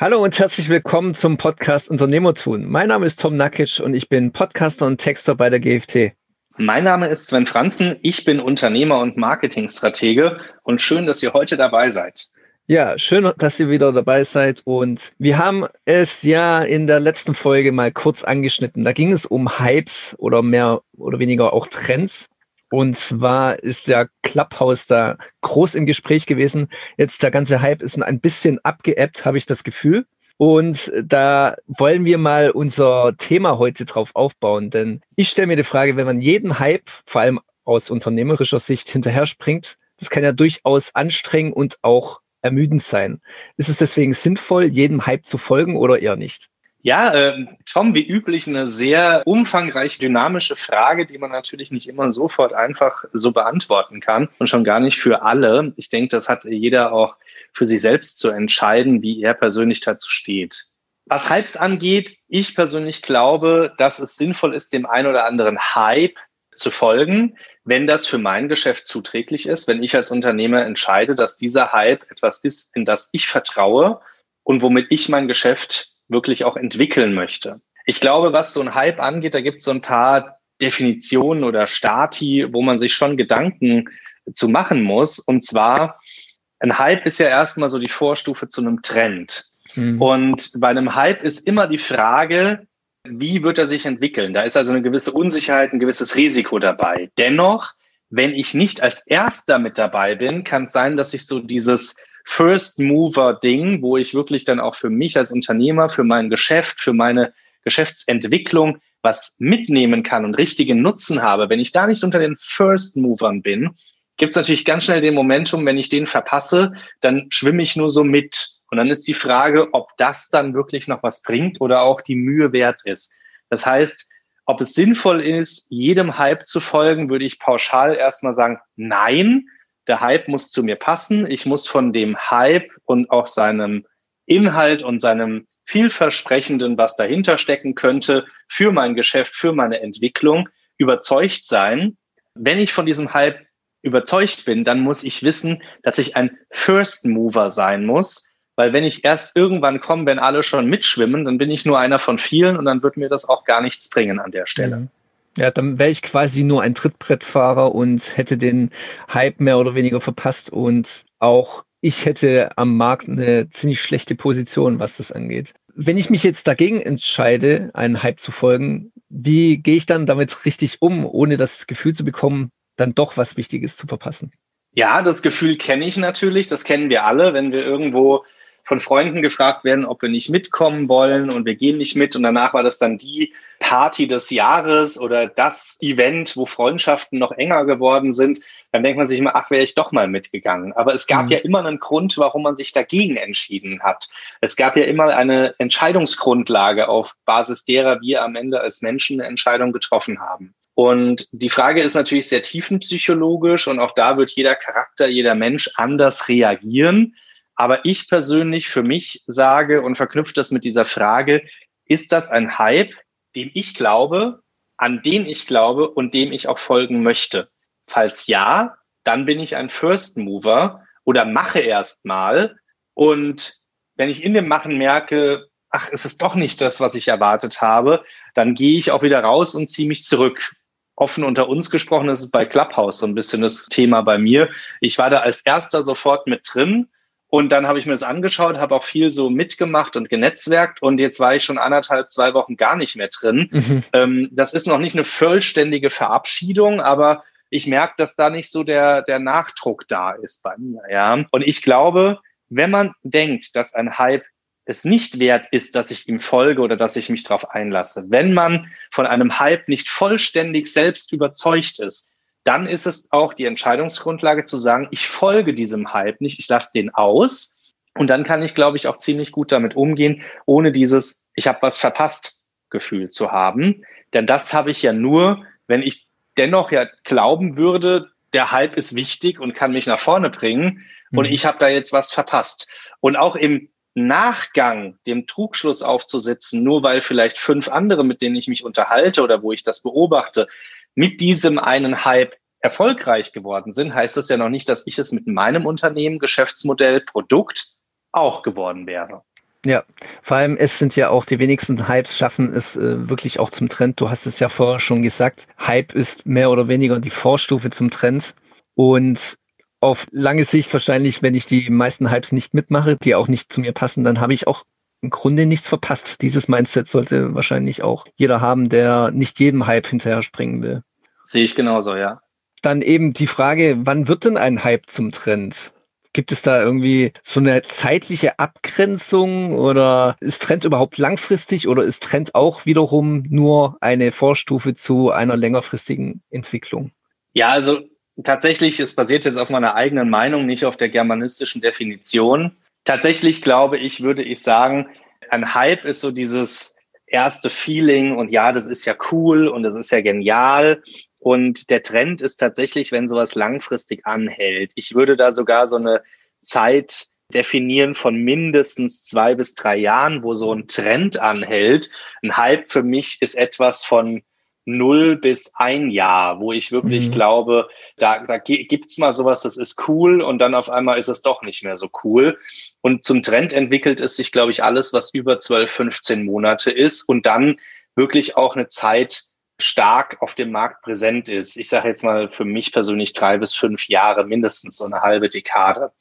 Hallo und herzlich willkommen zum Podcast Unternehmertun. Mein Name ist Tom Nakic und ich bin Podcaster und Texter bei der GFT. Mein Name ist Sven Franzen, ich bin Unternehmer und Marketingstratege und schön, dass ihr heute dabei seid. Ja, schön, dass ihr wieder dabei seid. Und wir haben es ja in der letzten Folge mal kurz angeschnitten. Da ging es um Hypes oder mehr oder weniger auch Trends. Und zwar ist der Clubhouse da groß im Gespräch gewesen. Jetzt der ganze Hype ist ein bisschen abgeebbt, habe ich das Gefühl. Und da wollen wir mal unser Thema heute drauf aufbauen. Denn ich stelle mir die Frage, wenn man jeden Hype, vor allem aus unternehmerischer Sicht, hinterher springt, das kann ja durchaus anstrengend und auch ermüdend sein. Ist es deswegen sinnvoll, jedem Hype zu folgen oder eher nicht? Ja, äh, Tom, wie üblich eine sehr umfangreich dynamische Frage, die man natürlich nicht immer sofort einfach so beantworten kann und schon gar nicht für alle. Ich denke, das hat jeder auch für sich selbst zu entscheiden, wie er persönlich dazu steht. Was Hypes angeht, ich persönlich glaube, dass es sinnvoll ist, dem einen oder anderen Hype zu folgen, wenn das für mein Geschäft zuträglich ist, wenn ich als Unternehmer entscheide, dass dieser Hype etwas ist, in das ich vertraue und womit ich mein Geschäft wirklich auch entwickeln möchte. Ich glaube, was so ein Hype angeht, da gibt es so ein paar Definitionen oder Stati, wo man sich schon Gedanken zu machen muss. Und zwar, ein Hype ist ja erstmal so die Vorstufe zu einem Trend. Mhm. Und bei einem Hype ist immer die Frage, wie wird er sich entwickeln? Da ist also eine gewisse Unsicherheit, ein gewisses Risiko dabei. Dennoch, wenn ich nicht als Erster mit dabei bin, kann es sein, dass ich so dieses First Mover Ding, wo ich wirklich dann auch für mich als Unternehmer, für mein Geschäft, für meine Geschäftsentwicklung was mitnehmen kann und richtigen Nutzen habe. Wenn ich da nicht unter den First Movern bin, gibt es natürlich ganz schnell den Momentum, wenn ich den verpasse, dann schwimme ich nur so mit. Und dann ist die Frage, ob das dann wirklich noch was bringt oder auch die Mühe wert ist. Das heißt, ob es sinnvoll ist, jedem Hype zu folgen, würde ich pauschal erstmal sagen, nein der Hype muss zu mir passen. Ich muss von dem Hype und auch seinem Inhalt und seinem vielversprechenden, was dahinter stecken könnte, für mein Geschäft, für meine Entwicklung überzeugt sein. Wenn ich von diesem Hype überzeugt bin, dann muss ich wissen, dass ich ein First Mover sein muss, weil wenn ich erst irgendwann komme, wenn alle schon mitschwimmen, dann bin ich nur einer von vielen und dann wird mir das auch gar nichts bringen an der Stelle. Mhm. Ja, dann wäre ich quasi nur ein Trittbrettfahrer und hätte den Hype mehr oder weniger verpasst und auch ich hätte am Markt eine ziemlich schlechte Position, was das angeht. Wenn ich mich jetzt dagegen entscheide, einen Hype zu folgen, wie gehe ich dann damit richtig um, ohne das Gefühl zu bekommen, dann doch was Wichtiges zu verpassen? Ja, das Gefühl kenne ich natürlich, das kennen wir alle, wenn wir irgendwo von Freunden gefragt werden, ob wir nicht mitkommen wollen und wir gehen nicht mit. Und danach war das dann die Party des Jahres oder das Event, wo Freundschaften noch enger geworden sind. Dann denkt man sich immer, ach, wäre ich doch mal mitgegangen. Aber es gab mhm. ja immer einen Grund, warum man sich dagegen entschieden hat. Es gab ja immer eine Entscheidungsgrundlage, auf Basis derer wir am Ende als Menschen eine Entscheidung getroffen haben. Und die Frage ist natürlich sehr tiefenpsychologisch und auch da wird jeder Charakter, jeder Mensch anders reagieren. Aber ich persönlich für mich sage und verknüpft das mit dieser Frage, ist das ein Hype, dem ich glaube, an den ich glaube und dem ich auch folgen möchte? Falls ja, dann bin ich ein First Mover oder mache erst mal. Und wenn ich in dem Machen merke, ach, es ist doch nicht das, was ich erwartet habe, dann gehe ich auch wieder raus und ziehe mich zurück. Offen unter uns gesprochen, das ist bei Clubhouse so ein bisschen das Thema bei mir. Ich war da als erster sofort mit drin und dann habe ich mir das angeschaut, habe auch viel so mitgemacht und genetzwerkt und jetzt war ich schon anderthalb, zwei Wochen gar nicht mehr drin. Mhm. Ähm, das ist noch nicht eine vollständige Verabschiedung, aber ich merke, dass da nicht so der, der Nachdruck da ist bei mir. Ja? Und ich glaube, wenn man denkt, dass ein Hype es nicht wert ist, dass ich ihm folge oder dass ich mich darauf einlasse, wenn man von einem Hype nicht vollständig selbst überzeugt ist, dann ist es auch die Entscheidungsgrundlage zu sagen, ich folge diesem Hype nicht, ich lasse den aus. Und dann kann ich, glaube ich, auch ziemlich gut damit umgehen, ohne dieses, ich habe was verpasst Gefühl zu haben. Denn das habe ich ja nur, wenn ich dennoch ja glauben würde, der Hype ist wichtig und kann mich nach vorne bringen mhm. und ich habe da jetzt was verpasst. Und auch im Nachgang dem Trugschluss aufzusetzen, nur weil vielleicht fünf andere, mit denen ich mich unterhalte oder wo ich das beobachte, mit diesem einen Hype erfolgreich geworden sind, heißt das ja noch nicht, dass ich es mit meinem Unternehmen, Geschäftsmodell, Produkt auch geworden wäre. Ja, vor allem es sind ja auch die wenigsten Hypes schaffen es äh, wirklich auch zum Trend. Du hast es ja vorher schon gesagt. Hype ist mehr oder weniger die Vorstufe zum Trend. Und auf lange Sicht wahrscheinlich, wenn ich die meisten Hypes nicht mitmache, die auch nicht zu mir passen, dann habe ich auch im Grunde nichts verpasst. Dieses Mindset sollte wahrscheinlich auch jeder haben, der nicht jedem Hype hinterher springen will. Sehe ich genauso, ja. Dann eben die Frage, wann wird denn ein Hype zum Trend? Gibt es da irgendwie so eine zeitliche Abgrenzung oder ist Trend überhaupt langfristig oder ist Trend auch wiederum nur eine Vorstufe zu einer längerfristigen Entwicklung? Ja, also tatsächlich, es basiert jetzt auf meiner eigenen Meinung, nicht auf der germanistischen Definition. Tatsächlich glaube ich, würde ich sagen, ein Hype ist so dieses erste Feeling und ja, das ist ja cool und das ist ja genial. Und der Trend ist tatsächlich, wenn sowas langfristig anhält. Ich würde da sogar so eine Zeit definieren von mindestens zwei bis drei Jahren, wo so ein Trend anhält. Ein Hype für mich ist etwas von null bis ein Jahr, wo ich wirklich mhm. glaube, da, da gibt's mal sowas, das ist cool und dann auf einmal ist es doch nicht mehr so cool. Und zum Trend entwickelt es sich, glaube ich, alles, was über 12, 15 Monate ist und dann wirklich auch eine Zeit stark auf dem Markt präsent ist. Ich sage jetzt mal für mich persönlich drei bis fünf Jahre, mindestens so eine halbe Dekade.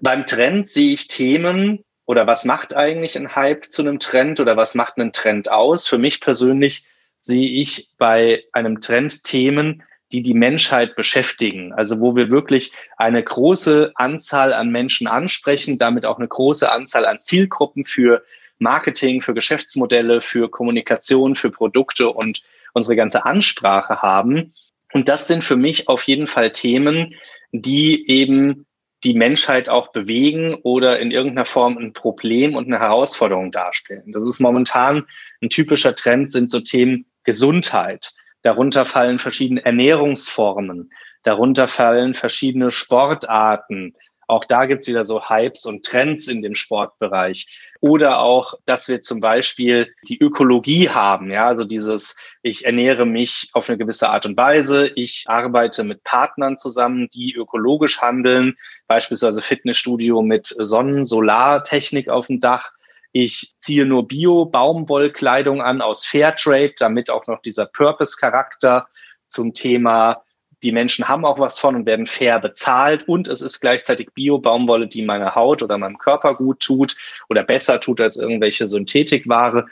Beim Trend sehe ich Themen oder was macht eigentlich ein Hype zu einem Trend oder was macht einen Trend aus? Für mich persönlich sehe ich bei einem Trend Themen, die die Menschheit beschäftigen. Also wo wir wirklich eine große Anzahl an Menschen ansprechen, damit auch eine große Anzahl an Zielgruppen für Marketing, für Geschäftsmodelle, für Kommunikation, für Produkte und unsere ganze Ansprache haben. Und das sind für mich auf jeden Fall Themen, die eben die Menschheit auch bewegen oder in irgendeiner Form ein Problem und eine Herausforderung darstellen. Das ist momentan ein typischer Trend, sind so Themen Gesundheit. Darunter fallen verschiedene Ernährungsformen. Darunter fallen verschiedene Sportarten. Auch da gibt's wieder so Hypes und Trends in dem Sportbereich. Oder auch, dass wir zum Beispiel die Ökologie haben. Ja, also dieses, ich ernähre mich auf eine gewisse Art und Weise. Ich arbeite mit Partnern zusammen, die ökologisch handeln. Beispielsweise Fitnessstudio mit Sonnen-, Solartechnik auf dem Dach. Ich ziehe nur Bio-Baumwollkleidung an aus Fairtrade, damit auch noch dieser Purpose-Charakter zum Thema die Menschen haben auch was von und werden fair bezahlt und es ist gleichzeitig Bio-Baumwolle, die meiner Haut oder meinem Körper gut tut oder besser tut als irgendwelche Synthetikware.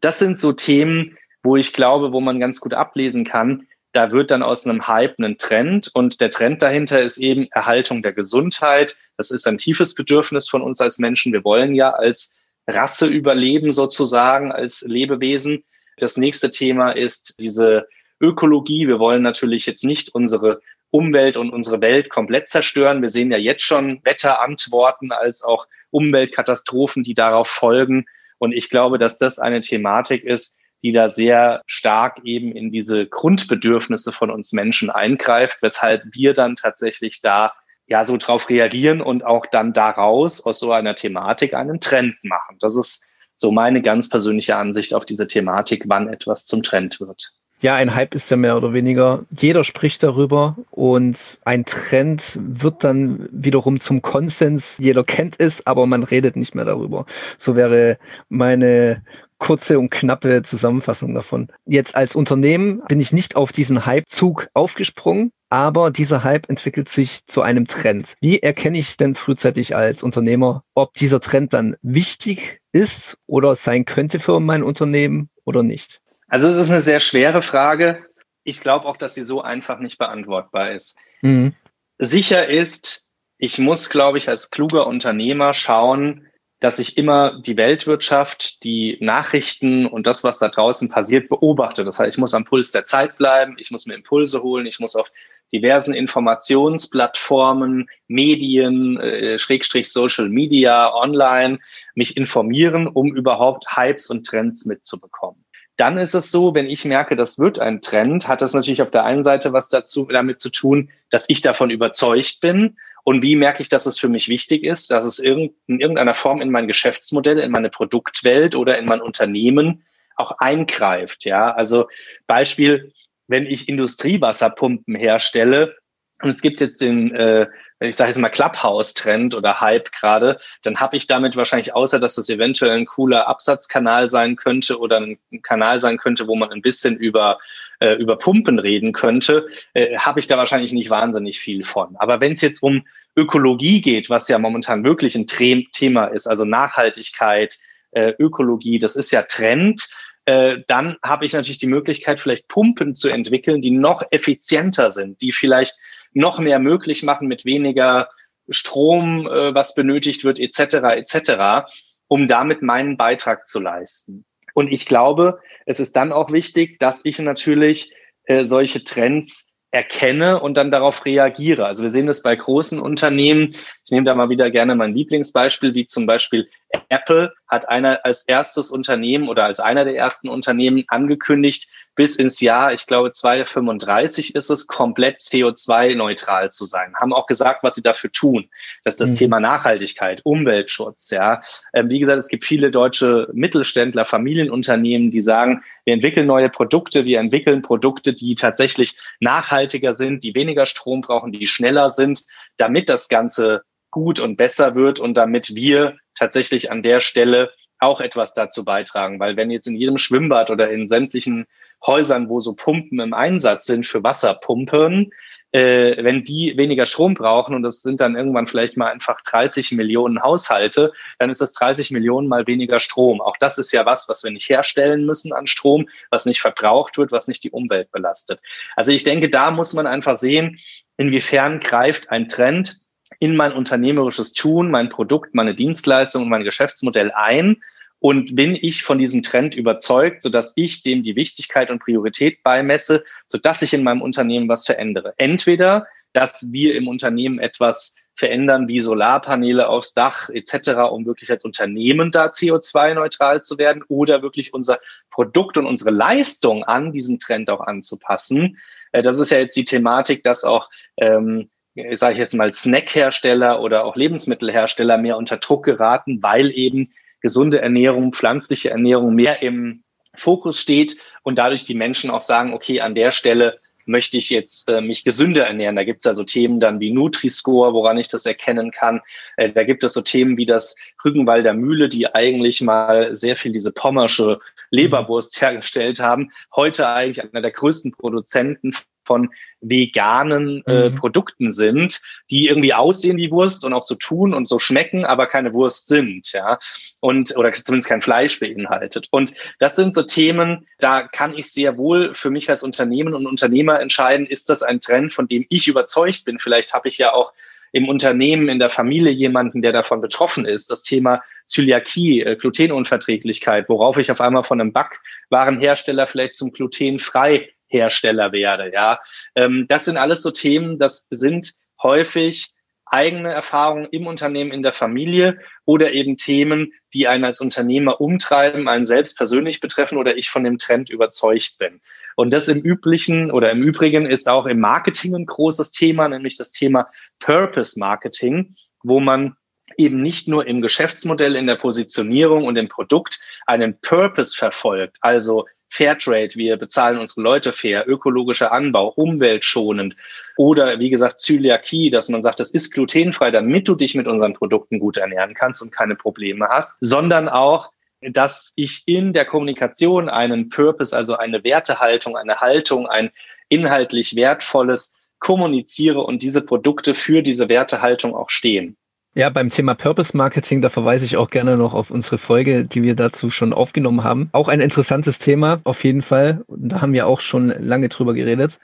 Das sind so Themen, wo ich glaube, wo man ganz gut ablesen kann, da wird dann aus einem Hype ein Trend und der Trend dahinter ist eben Erhaltung der Gesundheit. Das ist ein tiefes Bedürfnis von uns als Menschen. Wir wollen ja als Rasse überleben sozusagen, als Lebewesen. Das nächste Thema ist diese Ökologie. Wir wollen natürlich jetzt nicht unsere Umwelt und unsere Welt komplett zerstören. Wir sehen ja jetzt schon Wetterantworten als auch Umweltkatastrophen, die darauf folgen. Und ich glaube, dass das eine Thematik ist, die da sehr stark eben in diese Grundbedürfnisse von uns Menschen eingreift, weshalb wir dann tatsächlich da ja so drauf reagieren und auch dann daraus aus so einer Thematik einen Trend machen. Das ist so meine ganz persönliche Ansicht auf diese Thematik, wann etwas zum Trend wird. Ja, ein Hype ist ja mehr oder weniger, jeder spricht darüber und ein Trend wird dann wiederum zum Konsens. Jeder kennt es, aber man redet nicht mehr darüber. So wäre meine kurze und knappe Zusammenfassung davon. Jetzt als Unternehmen bin ich nicht auf diesen Hype-Zug aufgesprungen, aber dieser Hype entwickelt sich zu einem Trend. Wie erkenne ich denn frühzeitig als Unternehmer, ob dieser Trend dann wichtig ist oder sein könnte für mein Unternehmen oder nicht? Also es ist eine sehr schwere Frage. Ich glaube auch, dass sie so einfach nicht beantwortbar ist. Mhm. Sicher ist, ich muss, glaube ich, als kluger Unternehmer schauen, dass ich immer die Weltwirtschaft, die Nachrichten und das, was da draußen passiert, beobachte. Das heißt, ich muss am Puls der Zeit bleiben, ich muss mir Impulse holen, ich muss auf diversen Informationsplattformen, Medien, äh, Schrägstrich Social Media, online mich informieren, um überhaupt Hypes und Trends mitzubekommen. Dann ist es so, wenn ich merke, das wird ein Trend, hat das natürlich auf der einen Seite was dazu, damit zu tun, dass ich davon überzeugt bin. Und wie merke ich, dass es für mich wichtig ist, dass es in irgendeiner Form in mein Geschäftsmodell, in meine Produktwelt oder in mein Unternehmen auch eingreift. Ja, also Beispiel, wenn ich Industriewasserpumpen herstelle, und es gibt jetzt den, äh, ich sage jetzt mal Clubhouse-Trend oder Hype gerade, dann habe ich damit wahrscheinlich, außer dass das eventuell ein cooler Absatzkanal sein könnte oder ein Kanal sein könnte, wo man ein bisschen über, äh, über Pumpen reden könnte, äh, habe ich da wahrscheinlich nicht wahnsinnig viel von. Aber wenn es jetzt um Ökologie geht, was ja momentan wirklich ein Thema ist, also Nachhaltigkeit, äh, Ökologie, das ist ja Trend, äh, dann habe ich natürlich die Möglichkeit, vielleicht Pumpen zu entwickeln, die noch effizienter sind, die vielleicht noch mehr möglich machen mit weniger Strom, äh, was benötigt wird, etc., etc., um damit meinen Beitrag zu leisten. Und ich glaube, es ist dann auch wichtig, dass ich natürlich äh, solche Trends erkenne und dann darauf reagiere. Also wir sehen das bei großen Unternehmen. Ich nehme da mal wieder gerne mein Lieblingsbeispiel, wie zum Beispiel Apple hat einer als erstes Unternehmen oder als einer der ersten Unternehmen angekündigt, bis ins Jahr, ich glaube 2035 ist es, komplett CO2-neutral zu sein. Haben auch gesagt, was sie dafür tun. Das ist das mhm. Thema Nachhaltigkeit, Umweltschutz. Ja, ähm, wie gesagt, es gibt viele deutsche Mittelständler, Familienunternehmen, die sagen, wir entwickeln neue Produkte, wir entwickeln Produkte, die tatsächlich nachhaltiger sind, die weniger Strom brauchen, die schneller sind, damit das Ganze gut und besser wird und damit wir tatsächlich an der Stelle auch etwas dazu beitragen. Weil wenn jetzt in jedem Schwimmbad oder in sämtlichen Häusern, wo so Pumpen im Einsatz sind für Wasserpumpen, äh, wenn die weniger Strom brauchen und das sind dann irgendwann vielleicht mal einfach 30 Millionen Haushalte, dann ist das 30 Millionen mal weniger Strom. Auch das ist ja was, was wir nicht herstellen müssen an Strom, was nicht verbraucht wird, was nicht die Umwelt belastet. Also ich denke, da muss man einfach sehen, inwiefern greift ein Trend in mein unternehmerisches Tun, mein Produkt, meine Dienstleistung und mein Geschäftsmodell ein und bin ich von diesem Trend überzeugt, sodass ich dem die Wichtigkeit und Priorität beimesse, sodass ich in meinem Unternehmen was verändere. Entweder, dass wir im Unternehmen etwas verändern wie Solarpaneele aufs Dach etc., um wirklich als Unternehmen da CO2-neutral zu werden oder wirklich unser Produkt und unsere Leistung an diesen Trend auch anzupassen. Äh, das ist ja jetzt die Thematik, dass auch ähm, sage ich jetzt mal, Snackhersteller oder auch Lebensmittelhersteller mehr unter Druck geraten, weil eben gesunde Ernährung, pflanzliche Ernährung mehr im Fokus steht und dadurch die Menschen auch sagen, okay, an der Stelle möchte ich jetzt äh, mich gesünder ernähren. Da gibt es also Themen dann wie Nutri-Score, woran ich das erkennen kann. Äh, da gibt es so Themen wie das Rügenwalder Mühle, die eigentlich mal sehr viel diese pommersche Leberwurst hergestellt haben. Heute eigentlich einer der größten Produzenten von veganen äh, mhm. Produkten sind, die irgendwie aussehen wie Wurst und auch so tun und so schmecken, aber keine Wurst sind, ja. Und, oder zumindest kein Fleisch beinhaltet. Und das sind so Themen, da kann ich sehr wohl für mich als Unternehmen und Unternehmer entscheiden, ist das ein Trend, von dem ich überzeugt bin? Vielleicht habe ich ja auch im Unternehmen, in der Familie jemanden, der davon betroffen ist. Das Thema Zöliakie, äh, Glutenunverträglichkeit, worauf ich auf einmal von einem Backwarenhersteller vielleicht zum glutenfrei Hersteller werde. Ja, ähm, das sind alles so Themen, das sind häufig eigene Erfahrungen im Unternehmen, in der Familie oder eben Themen, die einen als Unternehmer umtreiben, einen selbst persönlich betreffen oder ich von dem Trend überzeugt bin. Und das im Üblichen oder im Übrigen ist auch im Marketing ein großes Thema, nämlich das Thema Purpose Marketing, wo man eben nicht nur im Geschäftsmodell, in der Positionierung und im Produkt einen Purpose verfolgt, also Fairtrade, wir bezahlen unsere Leute fair, ökologischer Anbau, umweltschonend oder wie gesagt Zöliakie, dass man sagt, das ist glutenfrei, damit du dich mit unseren Produkten gut ernähren kannst und keine Probleme hast, sondern auch dass ich in der Kommunikation einen Purpose, also eine Wertehaltung, eine Haltung, ein inhaltlich wertvolles kommuniziere und diese Produkte für diese Wertehaltung auch stehen. Ja, beim Thema Purpose Marketing, da verweise ich auch gerne noch auf unsere Folge, die wir dazu schon aufgenommen haben. Auch ein interessantes Thema, auf jeden Fall. Da haben wir auch schon lange drüber geredet.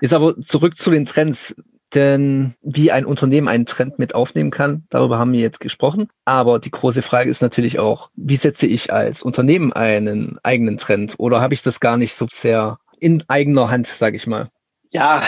Ist aber zurück zu den Trends. Denn wie ein Unternehmen einen Trend mit aufnehmen kann, darüber haben wir jetzt gesprochen. Aber die große Frage ist natürlich auch, wie setze ich als Unternehmen einen eigenen Trend? Oder habe ich das gar nicht so sehr in eigener Hand, sage ich mal? Ja,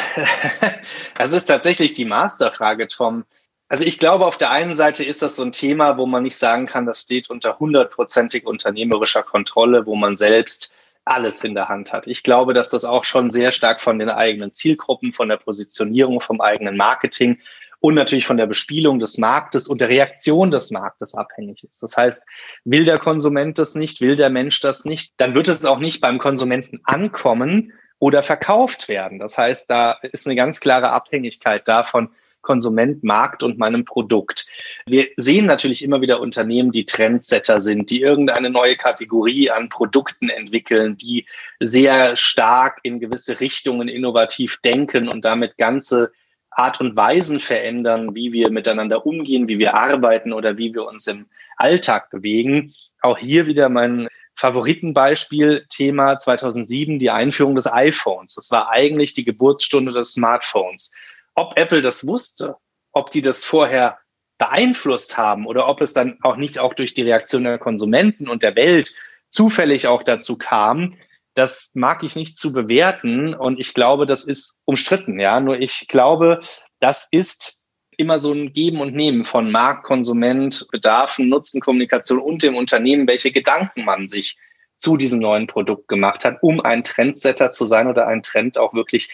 das ist tatsächlich die Masterfrage, Tom. Also ich glaube, auf der einen Seite ist das so ein Thema, wo man nicht sagen kann, das steht unter hundertprozentig unternehmerischer Kontrolle, wo man selbst alles in der Hand hat. Ich glaube, dass das auch schon sehr stark von den eigenen Zielgruppen, von der Positionierung, vom eigenen Marketing und natürlich von der Bespielung des Marktes und der Reaktion des Marktes abhängig ist. Das heißt, will der Konsument das nicht, will der Mensch das nicht, dann wird es auch nicht beim Konsumenten ankommen oder verkauft werden. Das heißt, da ist eine ganz klare Abhängigkeit davon, Konsument, Markt und meinem Produkt. Wir sehen natürlich immer wieder Unternehmen, die Trendsetter sind, die irgendeine neue Kategorie an Produkten entwickeln, die sehr stark in gewisse Richtungen innovativ denken und damit ganze Art und Weisen verändern, wie wir miteinander umgehen, wie wir arbeiten oder wie wir uns im Alltag bewegen. Auch hier wieder mein Favoritenbeispiel Thema 2007, die Einführung des iPhones. Das war eigentlich die Geburtsstunde des Smartphones. Ob Apple das wusste, ob die das vorher beeinflusst haben oder ob es dann auch nicht auch durch die Reaktion der Konsumenten und der Welt zufällig auch dazu kam, das mag ich nicht zu bewerten und ich glaube, das ist umstritten, ja. Nur ich glaube, das ist immer so ein Geben und Nehmen von Markt, Konsument, Bedarfen, Nutzen, Kommunikation und dem Unternehmen, welche Gedanken man sich zu diesem neuen Produkt gemacht hat, um ein Trendsetter zu sein oder einen Trend auch wirklich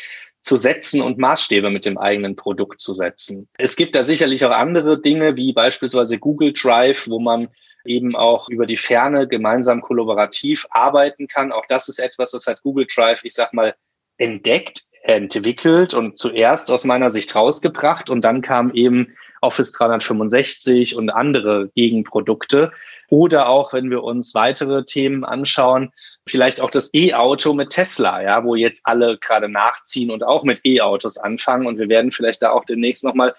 zu setzen und Maßstäbe mit dem eigenen Produkt zu setzen. Es gibt da sicherlich auch andere Dinge, wie beispielsweise Google Drive, wo man eben auch über die Ferne gemeinsam kollaborativ arbeiten kann. Auch das ist etwas, das hat Google Drive, ich sag mal, entdeckt, entwickelt und zuerst aus meiner Sicht rausgebracht und dann kam eben Office 365 und andere Gegenprodukte. Oder auch, wenn wir uns weitere Themen anschauen, vielleicht auch das E-Auto mit Tesla, ja, wo jetzt alle gerade nachziehen und auch mit E-Autos anfangen. Und wir werden vielleicht da auch demnächst nochmal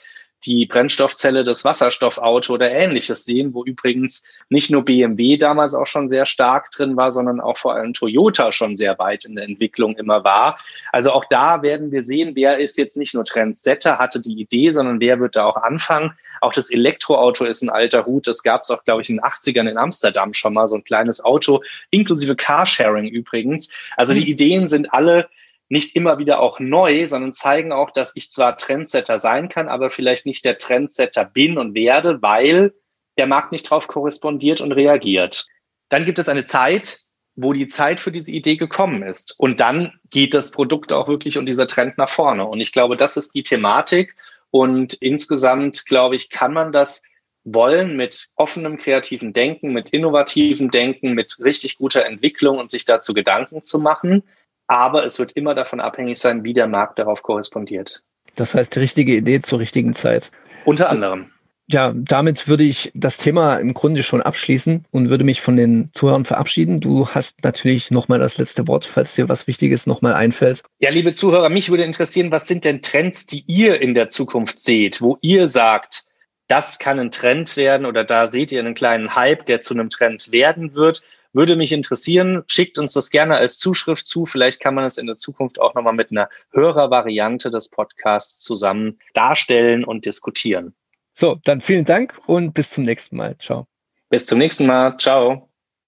die Brennstoffzelle des Wasserstoffauto oder ähnliches sehen, wo übrigens nicht nur BMW damals auch schon sehr stark drin war, sondern auch vor allem Toyota schon sehr weit in der Entwicklung immer war. Also auch da werden wir sehen, wer ist jetzt nicht nur Trendsetter, hatte die Idee, sondern wer wird da auch anfangen. Auch das Elektroauto ist ein alter Hut. Das gab es auch, glaube ich, in den 80ern in Amsterdam schon mal, so ein kleines Auto, inklusive Carsharing übrigens. Also die mhm. Ideen sind alle nicht immer wieder auch neu, sondern zeigen auch, dass ich zwar Trendsetter sein kann, aber vielleicht nicht der Trendsetter bin und werde, weil der Markt nicht darauf korrespondiert und reagiert. Dann gibt es eine Zeit, wo die Zeit für diese Idee gekommen ist. Und dann geht das Produkt auch wirklich und dieser Trend nach vorne. Und ich glaube, das ist die Thematik. Und insgesamt, glaube ich, kann man das wollen mit offenem kreativen Denken, mit innovativem Denken, mit richtig guter Entwicklung und sich dazu Gedanken zu machen. Aber es wird immer davon abhängig sein, wie der Markt darauf korrespondiert. Das heißt, die richtige Idee zur richtigen Zeit. Unter anderem. Ja, damit würde ich das Thema im Grunde schon abschließen und würde mich von den Zuhörern verabschieden. Du hast natürlich nochmal das letzte Wort, falls dir was Wichtiges nochmal einfällt. Ja, liebe Zuhörer, mich würde interessieren, was sind denn Trends, die ihr in der Zukunft seht, wo ihr sagt, das kann ein Trend werden oder da seht ihr einen kleinen Hype, der zu einem Trend werden wird. Würde mich interessieren, schickt uns das gerne als Zuschrift zu. Vielleicht kann man es in der Zukunft auch nochmal mit einer Hörervariante des Podcasts zusammen darstellen und diskutieren. So, dann vielen Dank und bis zum nächsten Mal. Ciao. Bis zum nächsten Mal. Ciao.